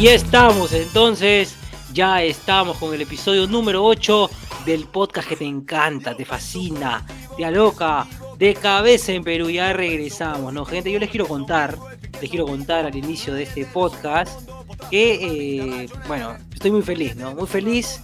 Y estamos, entonces, ya estamos con el episodio número 8 del podcast que te encanta, te fascina, te aloca, de cabeza en Perú. Ya regresamos, ¿no, gente? Yo les quiero contar, les quiero contar al inicio de este podcast que, eh, bueno, estoy muy feliz, ¿no? Muy feliz.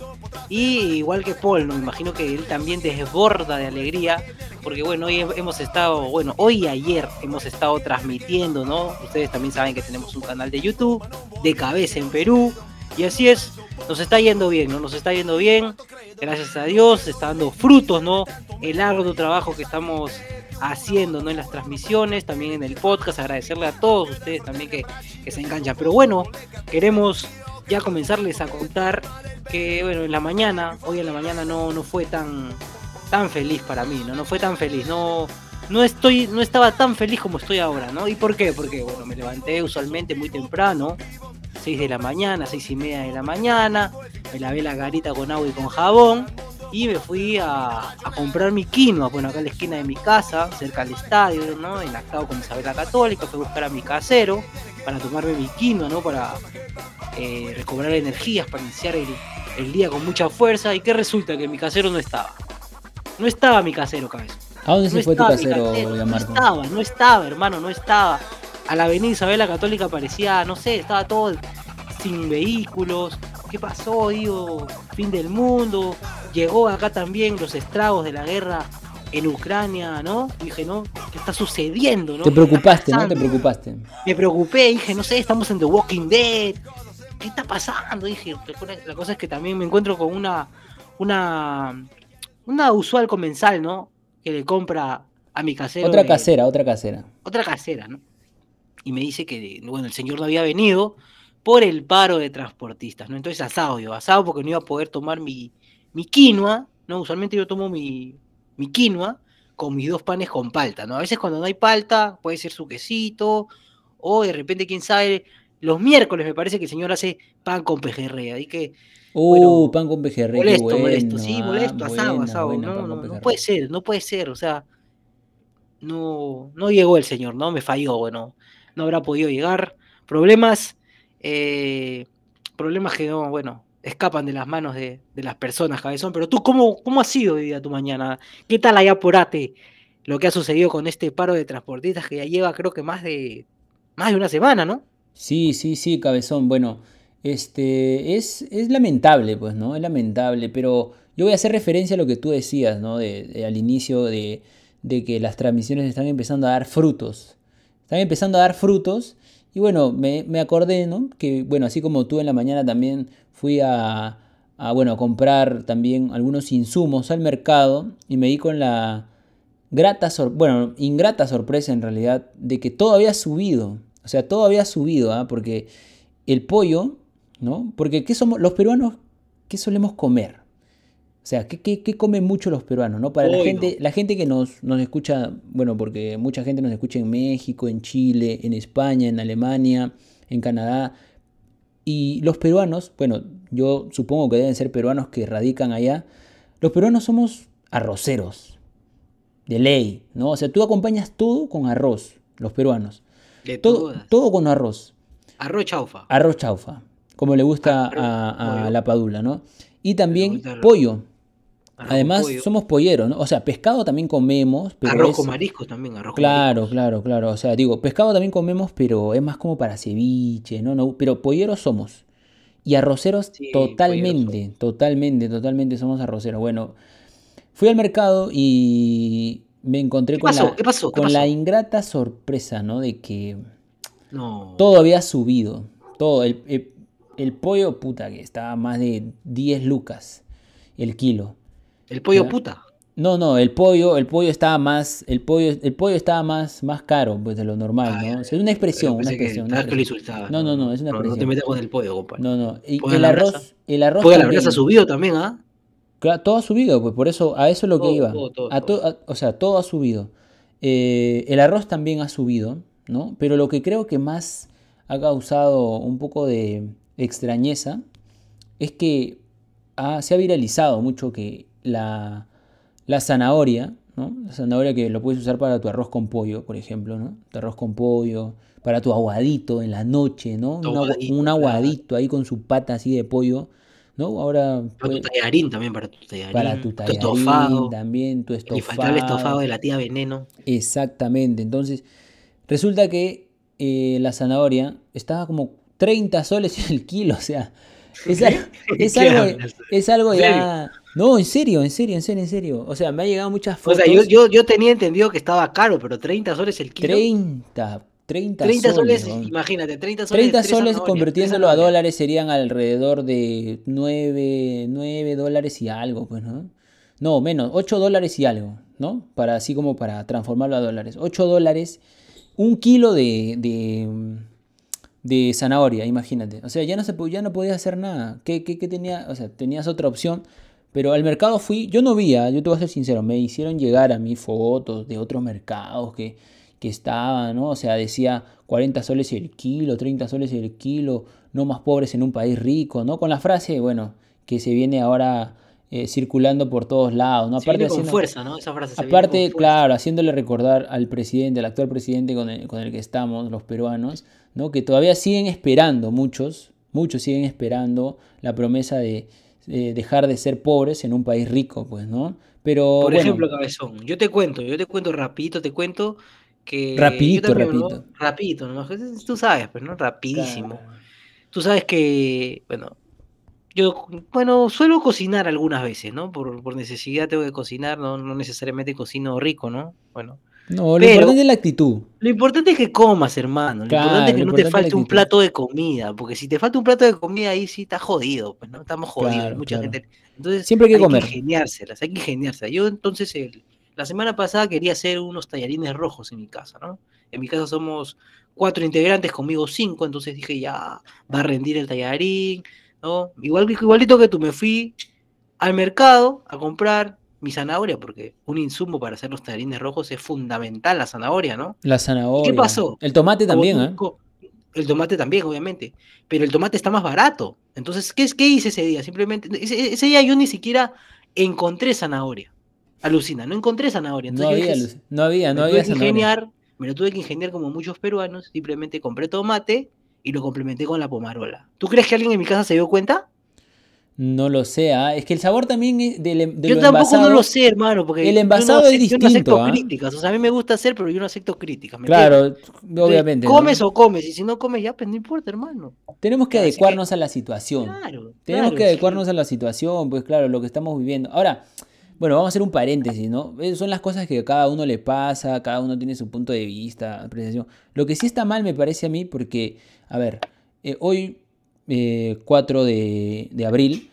Y igual que Paul, ¿no? Me imagino que él también desborda de alegría. Porque bueno, hoy hemos estado, bueno, hoy y ayer hemos estado transmitiendo, ¿no? Ustedes también saben que tenemos un canal de YouTube, de cabeza en Perú. Y así es, nos está yendo bien, ¿no? Nos está yendo bien, gracias a Dios, está dando frutos, ¿no? El arduo trabajo que estamos haciendo, ¿no? En las transmisiones, también en el podcast, agradecerle a todos ustedes también que, que se enganchan. Pero bueno, queremos ya comenzarles a contar que, bueno, en la mañana, hoy en la mañana no, no fue tan, tan feliz para mí, ¿no? No fue tan feliz, no, no estoy, no estaba tan feliz como estoy ahora, ¿no? ¿Y por qué? Porque, bueno, me levanté usualmente muy temprano, 6 de la mañana, 6 y media de la mañana, me lavé la garita con agua y con jabón, y me fui a, comprar mi quinoa, bueno, acá en la esquina de mi casa, cerca del estadio, ¿no? Enlactado con Isabel la Católica, fui a buscar a mi casero para tomarme mi quinoa, ¿no? Para eh, recobrar energías, para iniciar el, día con mucha fuerza. ¿Y qué resulta? Que mi casero no estaba. No estaba mi casero, cabeza. ¿A dónde se fue tu casero, No estaba, no estaba, hermano, no estaba. A la avenida Isabel la Católica parecía, no sé, estaba todo sin vehículos. ¿Qué pasó? Digo, fin del mundo. Llegó acá también los estragos de la guerra en Ucrania, ¿no? dije, ¿no? ¿Qué está sucediendo, no? Te preocupaste, ¿no? Te preocupaste. Me preocupé, dije, no sé, estamos en The Walking Dead. ¿Qué está pasando? Dije, la cosa es que también me encuentro con una, una, una usual comensal, ¿no? Que le compra a mi casero. Otra casera, otra casera. Otra casera, ¿no? Y me dice que, bueno, el señor no había venido por el paro de transportistas, ¿no? Entonces asado yo, asado porque no iba a poder tomar mi, mi quinoa, ¿no? Usualmente yo tomo mi, mi quinoa con mis dos panes con palta, ¿no? A veces cuando no hay palta puede ser su quesito o de repente, quién sabe, los miércoles me parece que el señor hace pan con pejerrey, y que... Uh, pan con pejerrey. Molesto, molesto, sí, molesto, asado, asado. no, no, puede ser, no puede ser, o sea, no, no llegó el señor, ¿no? Me falló, bueno, no habrá podido llegar. Problemas, eh, problemas que no, bueno, escapan de las manos de, las personas, cabezón. Pero tú, ¿cómo, cómo ha sido hoy día tu mañana? ¿Qué tal allá por Ate lo que ha sucedido con este paro de transportistas que ya lleva creo que más de, más de una semana, ¿no? Sí, sí, sí, cabezón. Bueno, este, es, es lamentable, pues, ¿no? Es lamentable, pero yo voy a hacer referencia a lo que tú decías, ¿no? De, al inicio de, de que las transmisiones están empezando a dar frutos. Están empezando a dar frutos y bueno, me, me, acordé, ¿no? Que, bueno, así como tú en la mañana también fui a, a, bueno, a comprar también algunos insumos al mercado y me di con la grata, bueno, ingrata sorpresa en realidad de que todo había subido. O sea, todo había subido, ¿ah? Porque el pollo, ¿no? Porque ¿qué somos los peruanos? ¿Qué solemos comer? O sea, ¿qué, qué, comen mucho los peruanos? ¿no? Para la gente, la gente que nos, nos escucha, bueno, porque mucha gente nos escucha en México, en Chile, en España, en Alemania, en Canadá. Y los peruanos, bueno, yo supongo que deben ser peruanos que radican allá. Los peruanos somos arroceros, de ley, ¿no? O sea, tú acompañas todo con arroz, los peruanos. De todo, todo con arroz. Arroz chaufa. Arroz chaufa, como le gusta a, a la padula, ¿no? Y también pollo. Además, somos polleros, ¿no? O sea, pescado también comemos. Pero arroz con mariscos también, arroz Claro, claro, claro. O sea, digo, pescado también comemos, pero es más como para ceviche, ¿no? no pero polleros somos. Y arroceros totalmente, totalmente, totalmente somos arroceros. Bueno, fui al mercado y me encontré con, la, con la ingrata sorpresa, ¿no? De que todo había subido. Todo. El, el, el pollo, puta, que estaba más de 10 lucas el kilo. ¿El pollo puta? No, no, el pollo, el pollo estaba más, el pollo, el pollo estaba más, más caro pues, de lo normal, ¿no? es una expresión, una expresión. no, no, no, es una expresión. No te metas con el pollo, compadre. No, no. Y el arroz, el arroz. Pollo la ha subido también, ¿ah? Claro, todo ha subido, pues por eso, a eso es lo que iba. a o sea, todo ha subido. Eh, el arroz también ha subido, ¿no? Pero lo que creo que más ha causado un poco de extrañeza es que se ha viralizado mucho que la, la zanahoria, ¿no? La zanahoria que lo puedes usar para tu arroz con pollo, por ejemplo, ¿no? Tu arroz con pollo, para tu aguadito en la noche, ¿no? Un aguadito, ahí con su pata así de pollo, ¿no? Ahora... Para tu tallarín también, para tu tallarín. Para tu tallarín estofado, también, tu estofado. el estofado de la tía Veneno. Exactamente, entonces resulta que eh, la zanahoria estaba como 30 soles el kilo, o sea, es, algo, es algo ya... No, en serio, en serio, en serio, en serio. O sea, me ha llegado muchas fotos. O sea, yo, yo, tenía entendido que estaba caro, pero 30 soles el kilo. 30, 30, 30 soles. imagínate, 30 soles. 30 soles convirtiéndolo a dólares serían alrededor de 9, 9 dólares y algo, pues, ¿no? No, menos, 8 dólares y algo, ¿no? Para así como para transformarlo a dólares. 8 dólares, un kilo de, de, de zanahoria, imagínate. O sea, ya no, se, ya no podías hacer nada. ¿Qué, qué, qué tenía? O sea, tenías otra opción pero al mercado fui, yo no vi, yo te voy a ser sincero, me hicieron llegar a mí fotos de otros mercados que, que estaban, ¿no? O sea, decía 40 soles el kilo, 30 soles el kilo, no más pobres en un país rico, ¿no? Con la frase, bueno, que se viene ahora eh, circulando por todos lados, ¿no? Aparte, con fuerza, ¿no? Esa frase aparte, claro, haciéndole recordar al presidente, al actual presidente con el, con el que estamos, los peruanos, ¿no? Que todavía siguen esperando, muchos, muchos siguen esperando la promesa de eh, dejar de ser pobres en un país rico, pues, ¿no? Pero, Por ejemplo, Cabezón, yo te cuento, yo te cuento rapidito, te cuento que... Rapidito, rapidito. Rapidito, ¿no? Tú sabes, pues, ¿no? Rapidísimo. Tú sabes que, bueno, yo, bueno, suelo cocinar algunas veces, ¿no? Por, por necesidad tengo que cocinar, no, no necesariamente cocino rico, ¿no? Bueno, no, lo importante es la actitud. Lo importante es que comas, hermano. Lo importante es que no te falte un plato de comida. Porque si te falta un plato de comida, ahí sí estás jodido. Pues no estamos jodidos. mucha gente. Entonces, siempre hay que comer. Hay que ingeniárselas, hay que ingeniárselas. Yo entonces, la semana pasada quería hacer unos tallarines rojos en mi casa, ¿no? En mi casa somos cuatro integrantes, conmigo cinco. Entonces dije, ya, va a rendir el tallarín, ¿no? Igual, igualito que tú, me fui al mercado a comprar mi zanahoria, porque un insumo para hacer los tallarines rojos es fundamental la zanahoria, ¿no? La zanahoria. ¿Qué pasó? El tomate también, ¿eh? El tomate también, obviamente. Pero el tomate está más barato. Entonces, ¿qué, qué hice ese día? Simplemente, ese, día yo ni siquiera encontré zanahoria. Alucina, no encontré zanahoria. no, había, no había, no había, zanahoria. me lo tuve que ingeniar como muchos peruanos. Simplemente compré tomate y lo complementé con la pomarola. ¿Tú crees que alguien en mi casa se dio cuenta? No lo sé, ¿ah? es que el sabor también es del, Yo tampoco no lo sé, hermano, porque el envasado es distinto. Yo no acepto ¿ah? críticas, o sea, a mí me gusta hacer, pero yo no acepto críticas. claro, obviamente. comes o comes, y si no comes ya, pues no importa, hermano. Tenemos que adecuarnos a la situación. Claro. Tenemos que adecuarnos a la situación, pues claro, lo que estamos viviendo. Ahora, bueno, vamos a hacer un paréntesis, ¿no? Son las cosas que a cada uno le pasa, cada uno tiene su punto de vista, apreciación. Lo que sí está mal me parece a mí, porque, a ver, eh, hoy, 4 eh, de abril,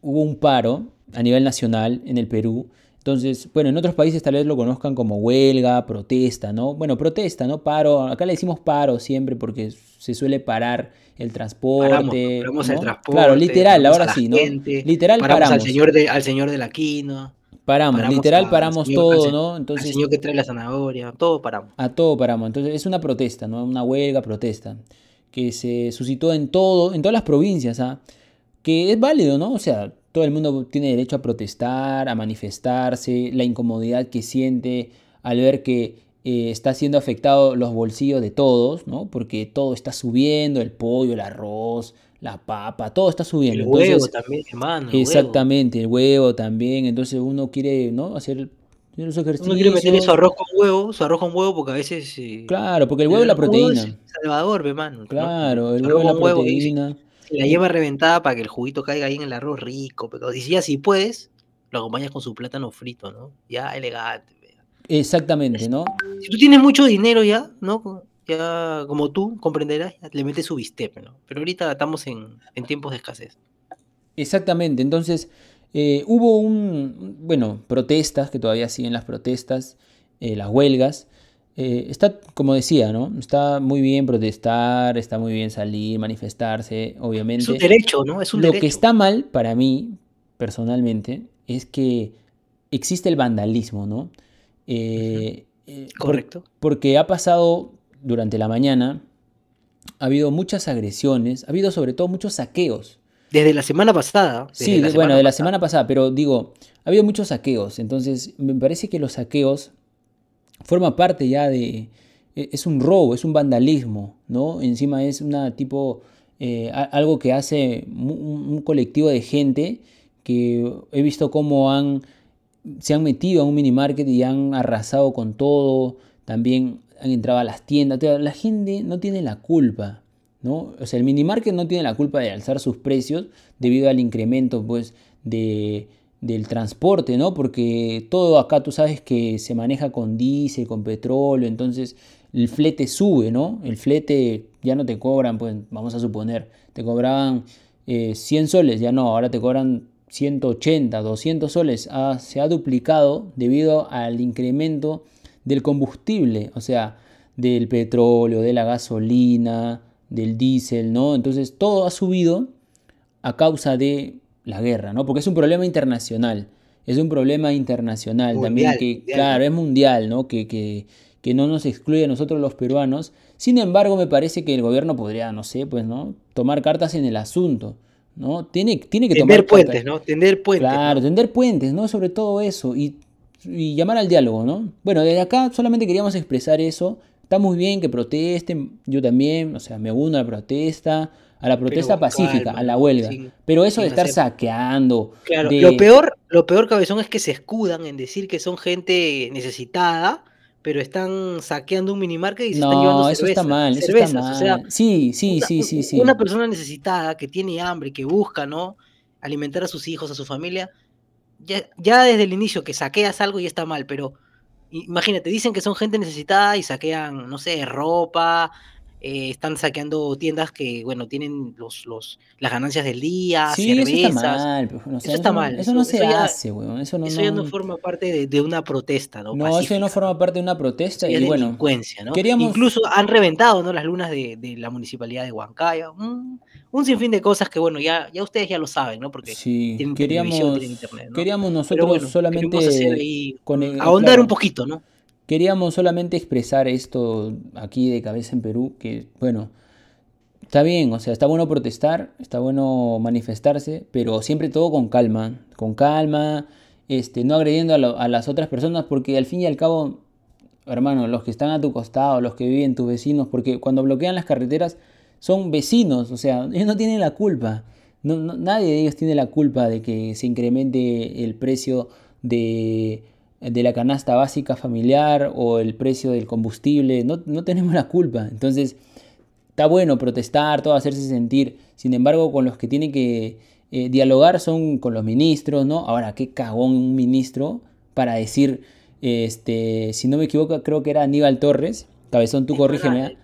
hubo un paro a nivel nacional en el Perú. Entonces, bueno, en otros países tal vez lo conozcan como huelga, protesta, ¿no? Bueno, protesta, ¿no? Paro. Acá le decimos paro siempre porque se suele parar el transporte. Paramos, el transporte. Claro, literal, ahora sí, ¿no? Literal paramos. Al señor, de, al señor de la quinoa. Paramos, literal paramos todo, ¿no? Entonces, al señor que trae la zanahoria, todo paramos. A todo paramos. Entonces, es una protesta, ¿no? Una huelga, protesta, que se suscitó en todo, en todas las provincias, ¿ah? que es válido, ¿no? O sea, todo el mundo tiene derecho a protestar, a manifestarse, la incomodidad que siente al ver que eh, está siendo afectado los bolsillos de todos, ¿no? Porque todo está subiendo, el pollo, el arroz, la papa, todo está subiendo. El huevo también, hermano. exactamente, el huevo también. Entonces uno quiere, ¿no? Hacer los ejercicios. Uno quiere meter su arroz con huevo, su arroz con huevo porque a veces... Eh, claro, porque el huevo es la proteína. Salvador, hermano. Claro, el huevo es la proteína la lleva reventada para que el juguito caiga ahí en el arroz rico. Pero si ya si puedes, lo acompañas con su plátano frito, ¿no? Ya elegante. Exactamente, ¿no? Si tú tienes mucho dinero ya, ¿no? Ya como tú comprenderás, le metes su bistec, ¿no? Pero ahorita estamos en, tiempos de escasez. Exactamente, entonces eh, hubo un, bueno, protestas, que todavía siguen las protestas, eh, las huelgas, eh, está, como decía, ¿no? Está muy bien protestar, está muy bien salir, manifestarse, obviamente. Es un derecho, ¿no? Es un Lo que está mal para mí, personalmente, es que existe el vandalismo, ¿no? Eh, eh, Correcto. porque ha pasado durante la mañana, ha habido muchas agresiones, ha habido sobre todo muchos saqueos. Desde la semana pasada. Sí, bueno, de la semana pasada, pero digo, ha habido muchos saqueos, entonces me parece que los saqueos forman parte ya de... E, es un robo, es un vandalismo, ¿no? Encima es una tipo... Eh, algo que hace un, colectivo de gente que he visto cómo han, se han metido a un mini market y han arrasado con todo, también han entrado a las tiendas, la gente no tiene la culpa, ¿no? O sea, el mini market no tiene la culpa de alzar sus precios debido al incremento, pues, de, del transporte, ¿no? Porque todo acá tú sabes que se maneja con diésel, con petróleo, entonces el flete sube, ¿no? El flete ya no te cobran, pues vamos a suponer, te cobraban 100 eh, soles, ya no, ahora te cobran 180, 200 soles, se ha duplicado debido al incremento del combustible, o sea, del petróleo, de la gasolina, del diésel, ¿no? Entonces todo ha subido a causa de la guerra, ¿no? Porque es un problema internacional, es un problema internacional también que, claro, es mundial, ¿no? Que, que, que, no nos excluye a nosotros los peruanos. Sin embargo, me parece que el gobierno podría, no sé, pues, ¿no? Tomar cartas en el asunto, ¿no? Tiene, tiene que tender puentes, ¿no? Tender puentes. Claro, tender puentes, ¿no? Sobre todo eso y, y llamar al diálogo, ¿no? Bueno, desde acá solamente queríamos expresar eso. Está muy bien que protesten, yo también, o sea, me uno a la protesta, a la protesta pacífica, a la huelga. Pero eso de estar saqueando. Claro, lo peor, lo peor, cabezón, es que se escudan en decir que son gente necesitada, pero están saqueando un minimarket y se están llevando eso está mal, eso está mal. sí, sí, sí, sí, sí. Una persona necesitada que tiene hambre, que busca, ¿no? Alimentar a sus hijos, a su familia, ya, ya desde el inicio que saqueas algo ya está mal, pero imagínate, dicen que son gente necesitada y saquean, no sé, ropa, eh, están saqueando tiendas que, bueno, tienen los, los, las ganancias del día, sí, cervezas. Eso está mal, eso, está mal. Eso, no se hace, weón. Eso, no, eso ya no forma parte de, una protesta, ¿no? No, eso no forma parte de una protesta. y bueno, delincuencia, ¿no? Incluso han reventado, ¿no? Las lunas de, de la municipalidad de Huancayo. Un, un, sinfín de cosas que, bueno, ya, ya ustedes ya lo saben, ¿no? Porque sí, tienen queríamos, tienen internet, ¿no? Queríamos nosotros solamente ahondar un poquito, ¿no? Queríamos solamente expresar esto aquí de cabeza en Perú, que bueno, está bien, o sea, está bueno protestar, está bueno manifestarse, pero siempre todo con calma, con calma, este, no agrediendo a, las otras personas, porque al fin y al cabo, hermano, los que están a tu costado, los que viven tus vecinos, porque cuando bloquean las carreteras son vecinos, o sea, ellos no tienen la culpa. nadie de ellos tiene la culpa de que se incremente el precio de de la canasta básica familiar o el precio del combustible, no, tenemos la culpa. Entonces, está bueno protestar, todo hacerse sentir. Sin embargo, con los que tienen que eh, dialogar son con los ministros, ¿no? Ahora, qué cagón un ministro para decir, este, si no me equivoco, creo que era Aníbal Torres, cabezón, tú corrígeme. ¿eh?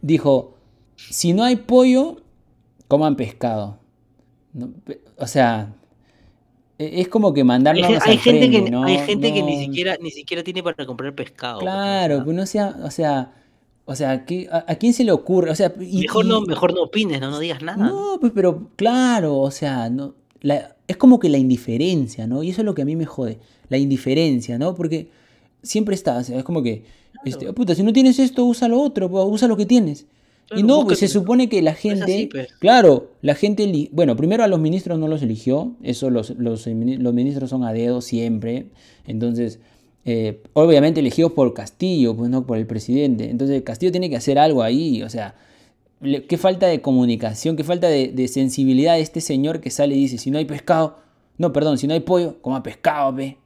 Dijo, si no hay pollo, coman pescado. O sea, es como que mandarnos hay, hay gente que ¿no? hay gente que ni siquiera ni siquiera tiene para comprar pescado pues, claro pues no sea o sea o sea a, quién se le ocurre o sea mejor no mejor no opines no no digas nada no pues pero claro o sea no es como que la indiferencia no y eso es lo que a mí me jode la indiferencia no porque siempre está o sea, es como que este, oh, puta si no tienes esto usa lo otro pues, usa lo que tienes y no, pues se supone que la gente, pues. claro, la gente, bueno, primero a los ministros no los eligió, eso los, los, ministros son a dedo siempre, entonces, eh, obviamente elegidos por Castillo, pues no por el presidente, entonces Castillo tiene que hacer algo ahí, o sea, qué falta de comunicación, qué falta de, sensibilidad de este señor que sale y dice, si no hay pescado, no, perdón, si no hay pollo, coma pescado, ve,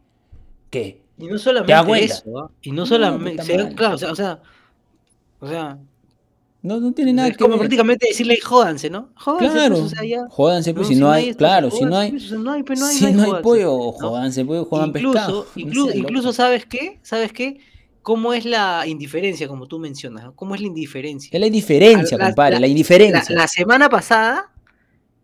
¿qué? Y no solamente eso, ¿ah? y no solamente, claro, o sea, o sea no, no tiene nada es que como prácticamente decirle jódanse, ¿no? Jódanse, claro, pues, o sea, ya. jódanse, pues, si, no hay, claro, si no hay, pues, no hay, pues, no hay, si no hay, pollo, jódanse, pues, jodan incluso, pescado. Incluso, incluso, ¿sabes qué? ¿Sabes qué? ¿Cómo es la indiferencia, como tú mencionas? ¿no? ¿Cómo es la indiferencia? Es la indiferencia, compadre, la, indiferencia. La, la, semana pasada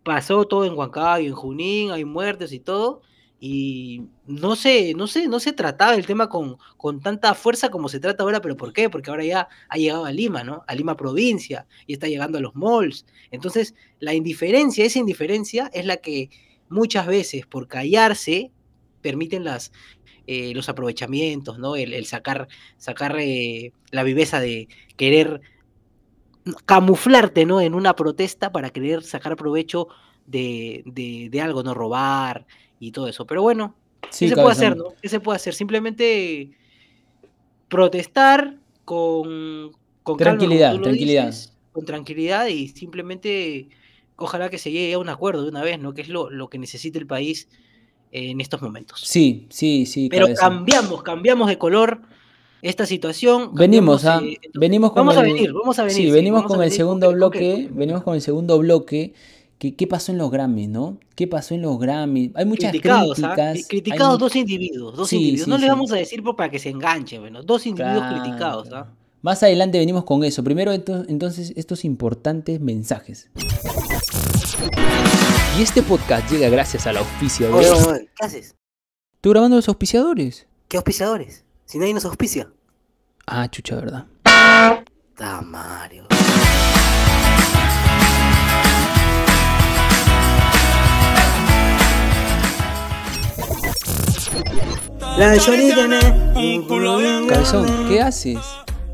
pasó todo en Huancayo, en Junín, hay muertes y todo, y no sé, no sé, no se trataba el tema con, con tanta fuerza como se trata ahora, pero ¿por qué? Porque ahora ya ha llegado a Lima, ¿no? A Lima provincia y está llegando a los malls. Entonces, la indiferencia, esa indiferencia es la que muchas veces por callarse permiten las, eh, los aprovechamientos, ¿no? El, sacar, sacar eh, la viveza de querer camuflarte, ¿no? En una protesta para querer sacar provecho de, de, algo, no robar y todo eso. Pero bueno, ¿qué se puede hacer, no? ¿Qué se puede hacer? Simplemente protestar con, con tranquilidad, tranquilidad. con tranquilidad y simplemente ojalá que se llegue a un acuerdo de una vez, ¿no? Que es lo, lo que necesita el país en estos momentos. Sí, sí, sí. Pero cambiamos, cambiamos de color esta situación. Venimos, a, venimos con vamos a venir, vamos a venir. Sí, venimos con el segundo bloque, venimos con el segundo bloque. ¿Qué, ¿Qué pasó en los Grammys, no? ¿Qué pasó en los Grammys? Hay muchas criticados, ¿ah? críticas. Criticados dos individuos, dos individuos. no les vamos a decir para que se enganche, bueno, dos individuos criticados, ¿ah? Más adelante venimos con eso. Primero, entonces, estos importantes mensajes. Y este podcast llega gracias al auspicio de... ¿Qué haces? Estoy grabando los auspiciadores. ¿Qué auspiciadores? Si nadie nos auspicia. Ah, chucha, ¿verdad? Da Mario. La un culo Cabezón, ¿qué haces?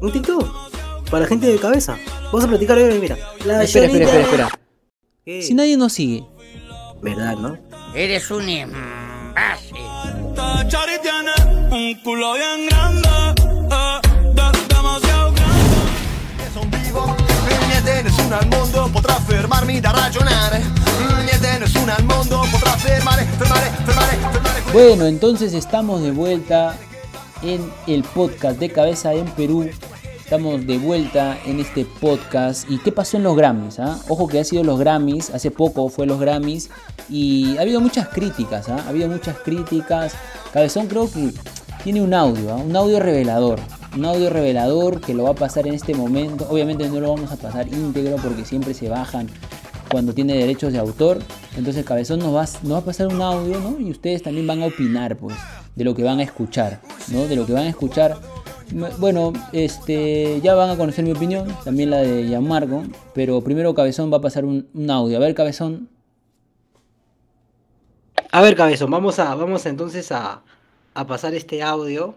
Un TikTok. Para la gente de cabeza. Vamos a platicar hoy, mira. La espera, espera, espera, espera. Si nadie nos sigue. ¿Verdad, no? Eres un imbécil. un culo bien grande. Bueno, entonces estamos de vuelta en el podcast de Cabeza en Perú. Estamos de vuelta en este podcast. ¿Y qué pasó en los Grammys? Ah? Ojo que ha sido los Grammys, hace poco fue los Grammys y ha habido muchas críticas, ¿ah? ha habido muchas críticas. Cabezón creo que tiene un audio, ¿ah? un audio revelador. Un audio revelador que lo va a pasar en este momento. Obviamente no lo vamos a pasar íntegro porque siempre se bajan cuando tiene derechos de autor. Entonces Cabezón nos va, a pasar un audio, ¿no? Y ustedes también van a opinar, pues de lo que van a escuchar, ¿no? De lo que van a escuchar. Bueno, este, ya van a conocer mi opinión, también la de Gianmarco, pero primero Cabezón va a pasar un, audio. A ver, Cabezón. A ver, Cabezón, vamos a, vamos entonces a, pasar este audio,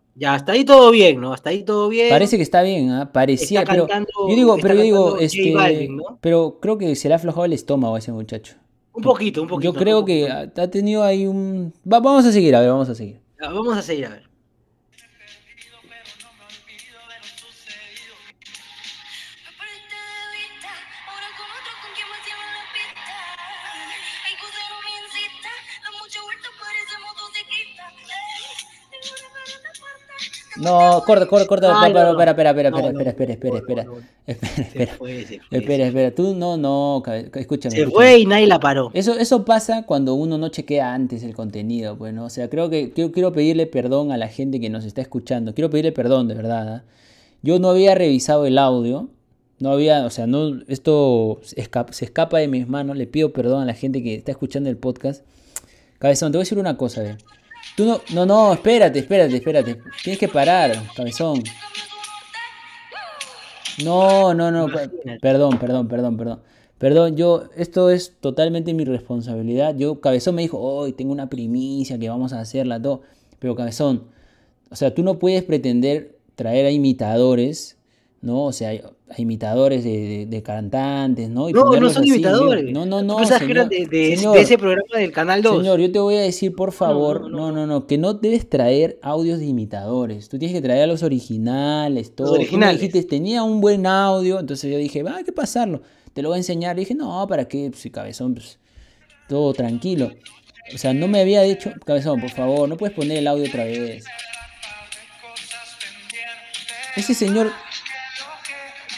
Ya, hasta ahí todo bien, ¿no? Hasta ahí todo bien. Parece que está bien, ¿ah? Parecía, pero yo digo, pero yo digo, este, pero creo que se le ha aflojado el estómago a ese muchacho. Un poquito, un poquito. Yo creo que ha tenido ahí un... vamos a seguir, a ver, vamos a seguir. vamos a seguir, a ver. No, corta, corta, corta. Espera, espera, espera, espera, espera, espera, espera, espera, espera. Espera, espera. Espera, Tú no, no, escúchame. Se fue y nadie la paró. Eso, eso pasa cuando uno no chequea antes el contenido, pues, ¿no? O sea, creo que quiero, quiero pedirle perdón a la gente que nos está escuchando. Quiero pedirle perdón, de verdad. ¿ah? Yo no había revisado el audio. No había, o sea, no, esto se escapa, se escapa de mis manos. Le pido perdón a la gente que está escuchando el podcast. Cabezón, te voy a decir una cosa, ¿eh? Tú no, no, no, espérate, espérate, espérate. Tienes que parar, cabezón. No, no, no, perdón, perdón, perdón, perdón. Perdón, yo, esto es totalmente mi responsabilidad. Yo, Cabezón me dijo, hoy tengo una primicia que vamos a hacerla, todo. Pero Cabezón, o sea, tú no puedes pretender traer a imitadores ¿no? O sea, imitadores de, cantantes, ¿no? no, no son imitadores. No, no, no. de, ese programa del Canal 2? Señor, yo te voy a decir, por favor, no no, no, que no debes traer audios de imitadores. Tú tienes que traer a los originales, todo. Los originales. dijiste, tenía un buen audio, entonces yo dije, va, hay que pasarlo. Te lo voy a enseñar. Y dije, no, ¿para qué? Pues, cabezón, pues, todo tranquilo. O sea, no me había dicho, cabezón, por favor, no puedes poner el audio otra vez. Ese señor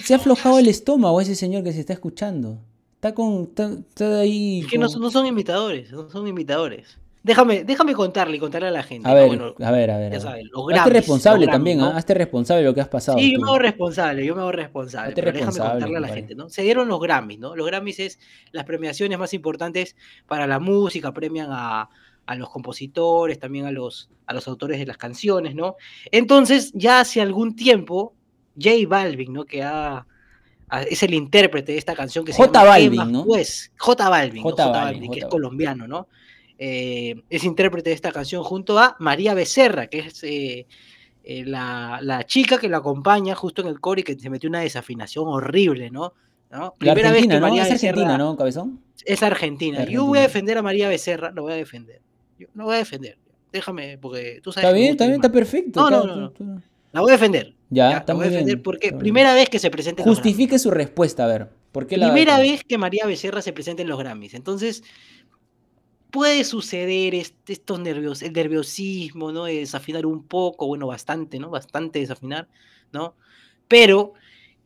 se ha aflojado el estómago ese señor que se está escuchando. Está con. Está, ahí. Es que no, son imitadores, no son imitadores. Déjame, déjame contarle y contarle a la gente. A ver, a ver, a ver. Ya sabes, los Hazte responsable también, ¿no? Hazte responsable de lo que has pasado. Sí, yo me hago responsable, yo me hago responsable. Pero déjame contarle a la gente, ¿no? Se dieron los Grammys, ¿no? Los Grammys es las premiaciones más importantes para la música, premian a, a los compositores, también a los, a los autores de las canciones, ¿no? Entonces, ya hace algún tiempo, J Balvin, ¿no? Que ha, es el intérprete de esta canción que se J llama Balvin, ¿Qué más, ¿no? Pues, J Balvin, ¿no? J J Balvin, que es colombiano, ¿no? Eh, es intérprete de esta canción junto a María Becerra, que es eh, eh, la, la chica que la acompaña justo en el coro y que se metió una desafinación horrible, ¿no? Primera vez Argentina, que ¿no? María Es Argentina, Becerra- ¿no, Cabezón? Es Argentina. Argentina. Yo voy a defender a María Becerra, lo voy a defender. Yo lo voy a defender. Déjame, porque tú sabes Está bien, está bien, está perfecto. No, no, está- no, La voy a defender. Ya, Ya, está la voy a muy defender bien, porque está bien. primera vez que se presenta en los. Justifique su respuesta, a ver. ¿Por qué la Primera vez que María Becerra se presenta en los Grammys. Entonces, puede suceder este, estos nervios, el nerviosismo, ¿no? De desafinar un poco, bueno, bastante, ¿no? Bastante desafinar, ¿no? Pero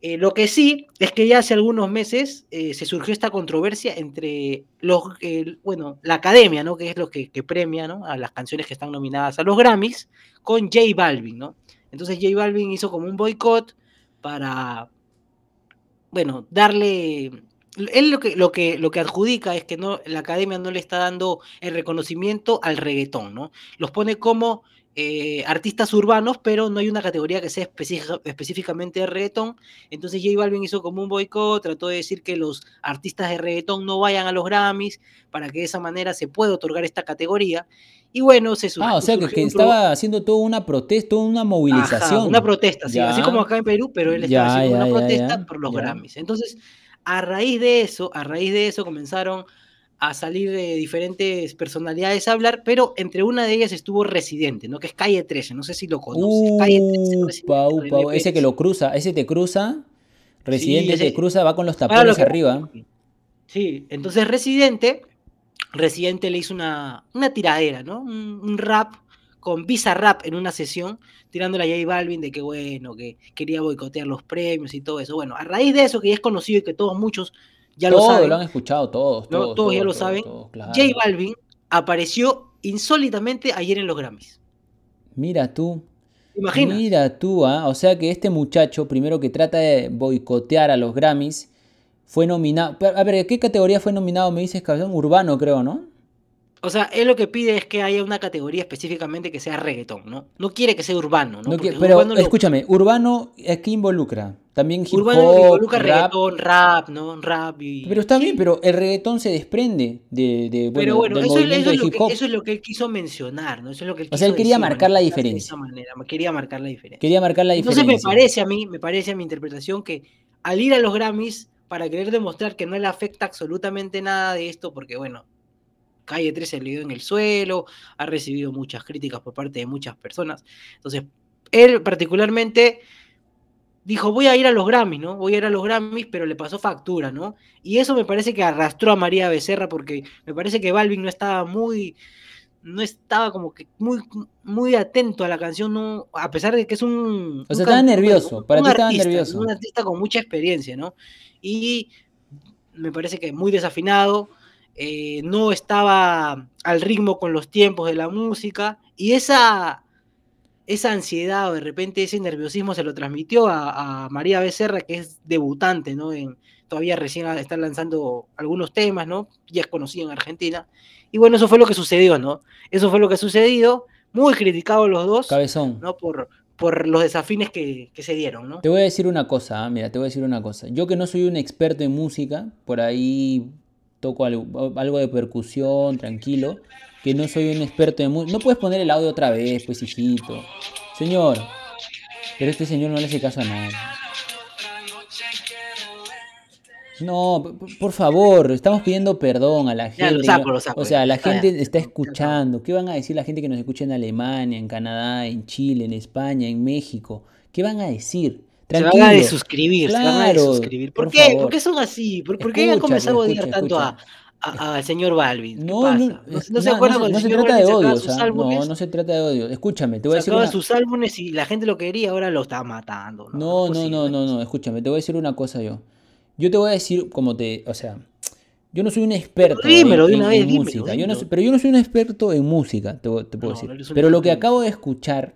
eh, lo que sí es que ya hace algunos meses eh, se surgió esta controversia entre los, bueno, la academia, ¿no? Que es lo que, que premia, ¿no? A las canciones que están nominadas a los Grammys, con J Balvin, ¿no? Entonces J Balvin hizo como un boicot para, bueno, darle... Él lo que, lo, que, lo que adjudica es que no, la academia no le está dando el reconocimiento al reggaetón, ¿no? Los pone como eh, artistas urbanos, pero no hay una categoría que sea específica- específicamente de reggaetón. Entonces J Balvin hizo como un boicot, trató de decir que los artistas de reggaetón no vayan a los Grammys para que de esa manera se pueda otorgar esta categoría. Y bueno, se surgió. Ah, o sea que, que estaba haciendo toda una protesta, toda una movilización. una protesta, sí, así como acá en Perú, pero él Ya, estaba haciendo ya, una ya, protesta por los. Grammys. Entonces, a raíz de eso, a raíz de eso comenzaron a salir de diferentes personalidades a hablar, pero entre una de ellas estuvo Residente, ¿no? Que es Calle 13, no sé si lo conoces. Calle 13, Residente, Upa, upa, ese que lo cruza, ese te cruza, Residente ese- te cruza, va con los tapones que- arriba. Sí, entonces Residente, Residente le hizo una, una tiradera, ¿no? Un, un rap con Visa Rap en una sesión, tirándole a J Balvin de que bueno, que quería boicotear los premios y todo eso. Bueno, a raíz de eso, que ya es conocido y que todos muchos ya lo saben, lo han escuchado, todos, ¿no? todos. Todos ya lo todos, saben. claro. J Balvin apareció insólitamente ayer en los Grammys. Mira tú. ¿Te imaginas? Mira tú, ¿ah? o sea que este muchacho, primero que trata de boicotear a los Grammys, fue nominado. A ver, ¿qué categoría fue nominado? Me dices, cabrón, urbano, creo, ¿no? O sea, él lo que pide es que haya una categoría específicamente que sea reggaetón, ¿no? No quiere que sea urbano, ¿no? No que- pero urbano lo- escúchame, urbano, ¿a qué involucra? También hip urbano hop, involucra rap. reggaetón, rap, ¿no? Rap y... Pero está bien, pero el reggaetón se desprende de, de, Pero bueno, bueno, del eso, es lo que, hop. eso es lo que él quiso mencionar, ¿no? Eso es lo que él O sea, él quiso quería decir, marcar la manifestarse de diferencia. esa manera, quería marcar la diferencia. Quería marcar la Entonces me diferencia. parece a mí, me parece a mi interpretación que al ir a los Grammys para querer demostrar que no le afecta absolutamente nada de esto, porque bueno, Calle 13 le dio en el suelo, ha recibido muchas críticas por parte de muchas personas. Entonces, él particularmente dijo, voy a ir a los Grammys, ¿no? Voy a ir a los Grammys, pero le pasó factura, ¿no? Y eso me parece que arrastró a María Becerra porque me parece que Balvin no estaba muy no estaba como que muy muy atento a la canción, no, a pesar de que es un O un sea, estaba nervioso, para ti estaba artista, nervioso. Un artista con mucha experiencia, ¿no? Y me parece que muy desafinado, eh, no estaba al ritmo con los tiempos de la música y esa, esa ansiedad o de repente ese nerviosismo se lo transmitió a, a María Becerra, que es debutante, ¿no? En, todavía recién está lanzando algunos temas, ¿no? Ya es conocida en Argentina. Y bueno, eso fue lo que sucedió, ¿no? Eso fue lo que ha sucedido, muy criticados los dos, Cabezón. ¿no? Por, por los desafines que, que se dieron, ¿no? Te voy a decir una cosa, ah, mira, te voy a decir una cosa. Yo que no soy un experto en música, por ahí toco algo, algo de percusión, tranquilo, que no soy un experto en música. No puedes poner el audio otra vez, pues hijito. Señor, pero este señor no le hace caso a nadie. No, por favor, estamos pidiendo perdón a la Ya, gente. lo saco, lo saco, o sea, la está gente bien, está escuchando. ¿Qué van a decir la gente que nos escucha en Alemania, en Canadá, en Chile, en España, en México? ¿Qué van a decir? Se van a Tranquilo. desuscribir, se van a Claro, desuscribir. ¿Por, por qué? favor. ¿Por qué son así? ¿Por, por qué han comenzado a odiar tanto escucha. a- al señor Balvin? ¿Qué No, pasa? no, ¿No, se no, se trata de odio, o sea, no, no se trata de odio. Escúchame, te voy a decir una... sus álbumes y la gente lo quería, ahora lo está matando. No, No, no, no, no, no, escúchame, te voy a decir una cosa yo. Yo te voy a decir como te, o sea, yo no soy un experto Dímelo en, en- vez, en dímelo, música, yo no dímelo. soy- pero yo no soy un experto en música, te, puedo decir. Pero lo que acabo de escuchar,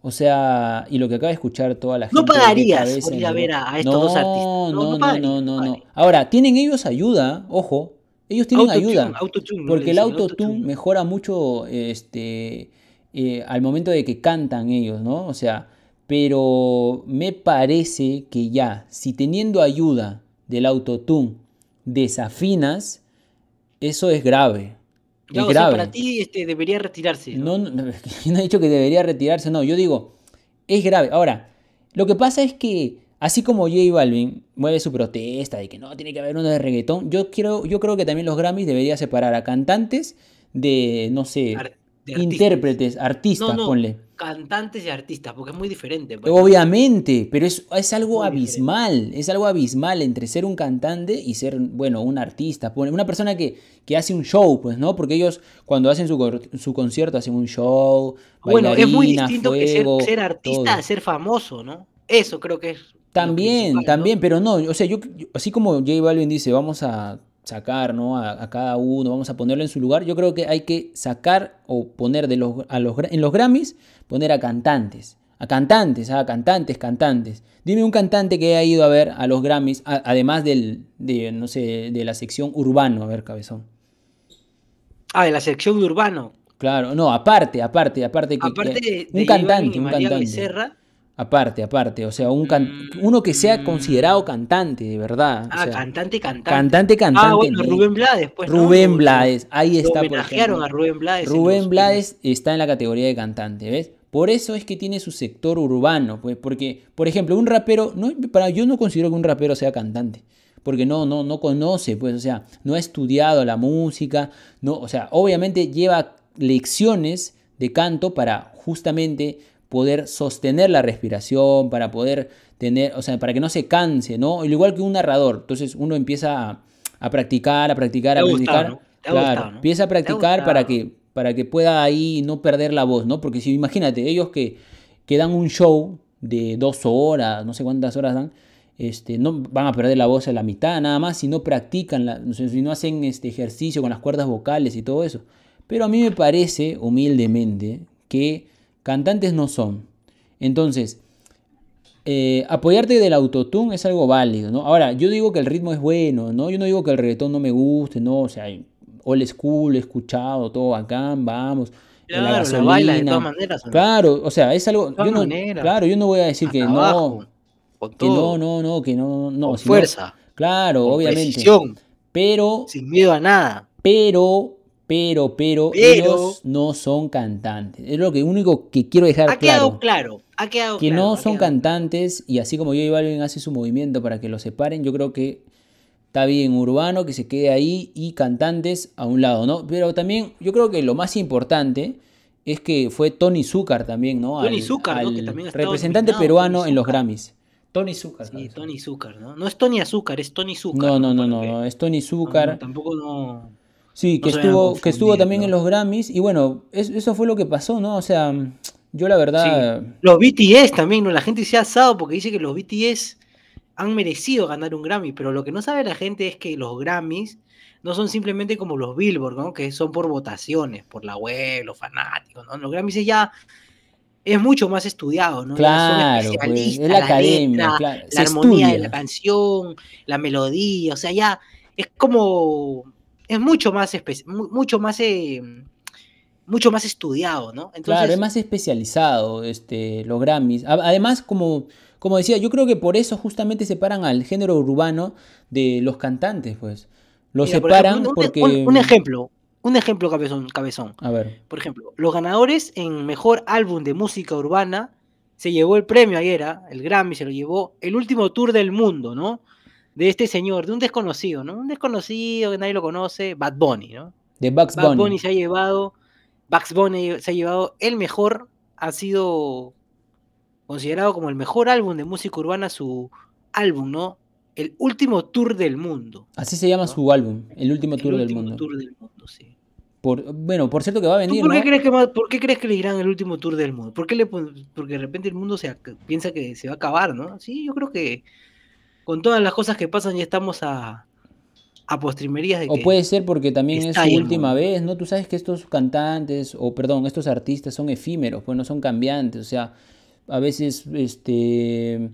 o sea, y lo que acaba de escuchar toda la gente. No pagarías por ir a ver a- estos no, dos artistas. No, No, no no, no, no. Ahora, tienen ellos ayuda, ojo, Ellos tienen ayuda. ¿no? Porque el autotune autotune. mejora mucho este, eh, al momento de que cantan ellos, ¿no? O sea, pero me parece que ya, si teniendo ayuda del autotune desafinas, eso es grave. Ya, es o sea, grave. para ti este, debería retirarse. ¿no? No, no, no he dicho que debería retirarse, no, yo digo, es grave. Ahora, lo que pasa es que, así como J Balvin mueve su protesta de que no, tiene que haber uno de reggaetón, yo creo, yo creo que también los Grammys debería separar a cantantes de, no sé, Ar- de artistas. intérpretes, artistas, No, no, ponle. cantantes y artistas, porque es muy diferente. pues. Obviamente, pero es, es algo Muy abismal, es algo abismal entre ser un cantante y ser, bueno, un artista, ponle, una persona que, que hace un show, pues, ¿no? Porque ellos cuando hacen su, su concierto hacen un show, Bueno, es muy distinto fuego, que ser, ser artista todo. a ser famoso, ¿no? Eso creo que es. También, también, pero no, o sea, yo, yo- así como J Balvin dice, vamos a sacar, ¿no? A, a cada uno, vamos a ponerlo en su lugar, yo creo que hay que sacar o poner de los, a los, en los Grammys, poner a cantantes, a cantantes, a cantantes, cantantes. Dime un cantante que haya ido a ver a los Grammys, a- además del, de, no sé, de la sección urbano, a ver, cabezón. Ah, de la sección de urbano. Claro, no, aparte, aparte, aparte que, Aparte que- de, un de cantante, un cantante. Becerra. Aparte, aparte, o sea, un can- Mm, uno que sea mm. considerado cantante, de verdad. o Ah, sea, cantante, cantante. Cantante, cantante. Ah, bueno, Rubén Blades, pues. Rubén Blades, ahí lo está. por homenajearon a Rubén Blades. Rubén Blades está en la categoría de cantante, ¿ves? Por eso es que tiene su sector urbano, pues, porque, por ejemplo, un rapero, no, para, yo no considero que un rapero sea cantante, porque no, no, no conoce, pues, o sea, no ha estudiado la música, no, o sea, obviamente lleva lecciones de canto para justamente poder sostener la respiración, para poder tener, o sea, para que no se canse, ¿no? Al igual que un narrador, entonces uno empieza a, a practicar, a practicar, Te a gustado, practicar. ¿no? Te ha Claro, gustado, ¿no? empieza a practicar para que, para que pueda ahí no perder la voz, ¿no? Porque si imagínate, ellos que, que dan un show de dos horas, no sé cuántas horas dan, este, no van a perder la voz a la mitad nada más si no practican, la- si no hacen este ejercicio con las cuerdas vocales y todo eso. Pero a mí me parece, humildemente, que cantantes no son. Entonces, eh, apoyarte del autotune es algo válido, ¿no? Ahora, yo digo que el ritmo es bueno, ¿no? Yo no digo que el reggaetón no me guste, ¿no? O sea, old school, he escuchado todo acá, vamos. Claro, la baila de gasolina. todas maneras. Claro, o sea, es algo. De todas Yo no, claro, yo no voy a decir que Hasta no, abajo, que no, no, no, que no, no. con sino- fuerza, Claro, con obviamente. precisión, Pero, sin miedo a nada. pero, pero, pero, Pero- ellos no son cantantes. Es lo que único que quiero dejar Ha claro. quedado claro, ha quedado Que claro, no ha son quedado- cantantes y así como J Balvin hace su movimiento para que los separen, yo creo que está bien urbano que se quede ahí y cantantes a un lado, ¿no? Pero también yo creo que lo más importante es que fue Tony Zúcar también, ¿no? Tony Al- Zúcar, ¿no? al Que también ha representante peruano en los. Grammys. Tony Zúcar. Sí. Tony Zúcar, ¿no? No es Tony Azúcar, es Tony Zúcar. No, no, no, no, que- no, es Tony no, Zúcar. no, tampoco no. Sí, que estuvo, que estuvo también en los Grammys y bueno, es- eso fue lo que pasó, ¿no? O sea, yo la verdad... Los BTS también, ¿no? La gente se ha asado porque dice que los BTS han merecido ganar un Grammy, pero lo que no sabe la gente es que los Grammys no son simplemente como los Billboard, ¿no? Que son por votaciones, por la web, los fanáticos, ¿no? Los Grammys ya es mucho más estudiado, ¿no? Ya son Claro, pues, es la academia, letra, claro, la armonía de la canción, la melodía, o sea, ya es como es mucho más mucho más eh, mucho más estudiado, ¿no? Entonces, Claro, es más especializado este, los Grammys. Además, como, como decía, yo creo que por eso justamente separan al género urbano de los cantantes, pues. Lo mira, por separan ejemplo, un- porque... un, un ejemplo, un ejemplo cabezón, cabezón. A ver, Por ejemplo, los ganadores en mejor álbum de música urbana se llevó el premio ayer, ¿ah? el Grammy se lo llevó el último tour del mundo, ¿no? De este señor, de un desconocido, ¿no? Un desconocido que nadie lo conoce, Bad Bunny, ¿no? de Bugs Bad Bunny. Bunny se ha llevado, Bugs Bunny se ha llevado el mejor, ha sido considerado como el mejor álbum de música urbana, su álbum, ¿no? El último tour del mundo. Así se llama ¿no? su álbum, El último El tour del último mundo. tour del mundo, sí. Por, bueno, por cierto que va a ¿Tú venir, por, qué ¿no? crees que, por qué crees que le dirán el último tour del mundo? ¿Por qué le porque de repente el mundo se piensa que se va a acabar, ¿no? Sí, yo creo que con todas las cosas que pasan ya estamos a, a postrimerías de O que puede ser porque también es su ahí última vez, ¿no? Tú sabes que estos cantantes, o perdón, estos artistas son efímeros, pues no son cambiantes, o sea, a veces este,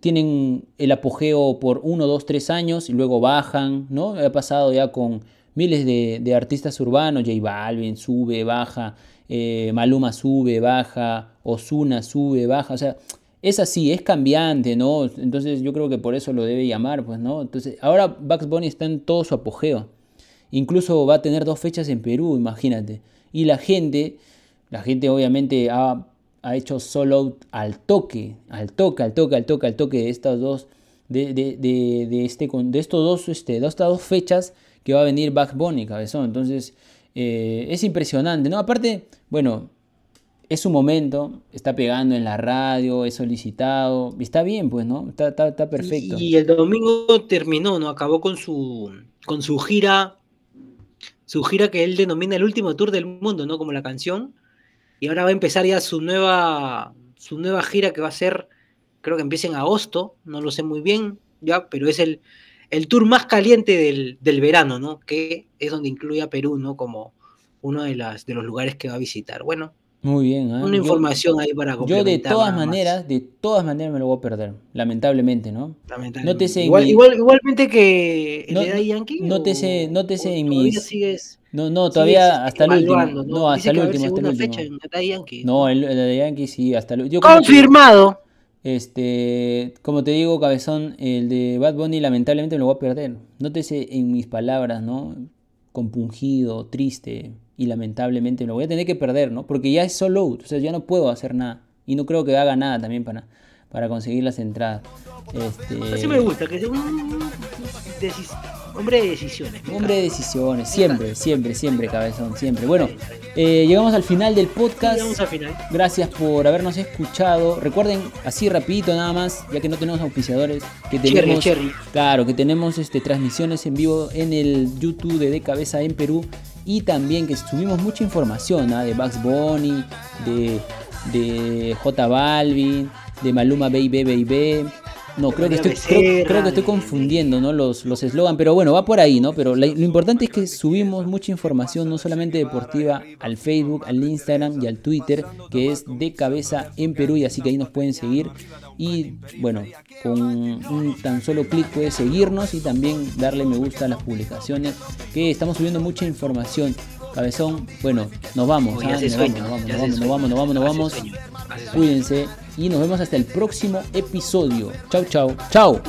tienen el apogeo por uno, dos, tres años y luego bajan, ¿no? Ha pasado ya con miles de, artistas urbanos, J Balvin sube, baja, eh, Maluma sube, baja, Osuna sube, baja, o sea, es así, es cambiante, ¿no? Entonces yo creo que por eso lo debe llamar, pues, ¿no? Entonces, ahora Bugs Bunny está en todo su apogeo. Incluso va a tener dos fechas en Perú, imagínate. Y la gente, la gente obviamente ha, hecho solo al toque, al toque, al toque, al toque, al toque de estas dos, de, de, de, este, de estos dos, este, estas dos fechas que va a venir Bugs Bunny, cabezón. Entonces, eh, es impresionante, ¿no? Aparte, bueno, es su momento, está pegando en la radio, es solicitado, está bien, pues, ¿no? Está, está, perfecto. Y, el domingo terminó, ¿no? Acabó con su, con su gira, su gira que él denomina el último tour del mundo, ¿no? Como la canción. Y ahora va a empezar ya su nueva, su nueva gira que va a ser, creo que empieza en agosto, no lo sé muy bien, ya, pero es el, el tour más caliente del, del verano, ¿no? Que es donde incluye a Perú, ¿no? Como uno de, las, de los lugares que va a visitar. Bueno, muy bien. ¿eh? Una información ahí para Yo de todas maneras, de todas maneras me lo voy a perder, lamentablemente, ¿no? Lamentablemente. Igual, igual, igualmente que el de Yankee. Nótese, nótese en mis... Sigues, no, no, todavía hasta el último. No, hasta el último, hasta el último. Fecha en el Yankee, no, el, de Yankee sí, hasta el último. Confirmado. este, como te digo, cabezón, el de Bad Bunny lamentablemente me lo voy a perder. Nótese en mis palabras, ¿no? Compungido, triste, y lamentablemente lo voy a tener que perder, ¿no? Porque ya es solo out, o sea, ya no puedo hacer nada. Y no creo que haga nada también para, para conseguir las entradas. Este... Así me gusta, que sea un hombre de decisiones. Hombre de decisiones, siempre, siempre, siempre, cabezón, siempre. Bueno, eh, llegamos al final del podcast. Llegamos al final. Gracias por habernos escuchado. Recuerden, así rapidito nada más, ya que no tenemos auspiciadores, que tenemos, claro, que tenemos este, transmisiones en vivo en el YouTube de De Cabeza en Perú y también que subimos mucha información ¿ah? de Bugs Bunny, de, de J Balvin, de Maluma Baby Baby. No, creo que, estoy, creo, que estoy confundiendo ¿no? los eslogan, pero bueno, va por ahí, ¿no? Pero lo importante es que subimos mucha información, no solamente deportiva, al Facebook, al Instagram y al Twitter, que es de cabeza en Perú, y así que ahí nos pueden seguir. Y bueno, con un tan solo clic puedes seguirnos y también darle me gusta a las publicaciones, que estamos subiendo mucha información. Cabezón, bueno, nos vamos, ¿ah? nos, vamos nos vamos, nos vamos, nos vamos, nos vamos, Cuídense y nos vemos hasta el próximo episodio. Chau, chau, chau.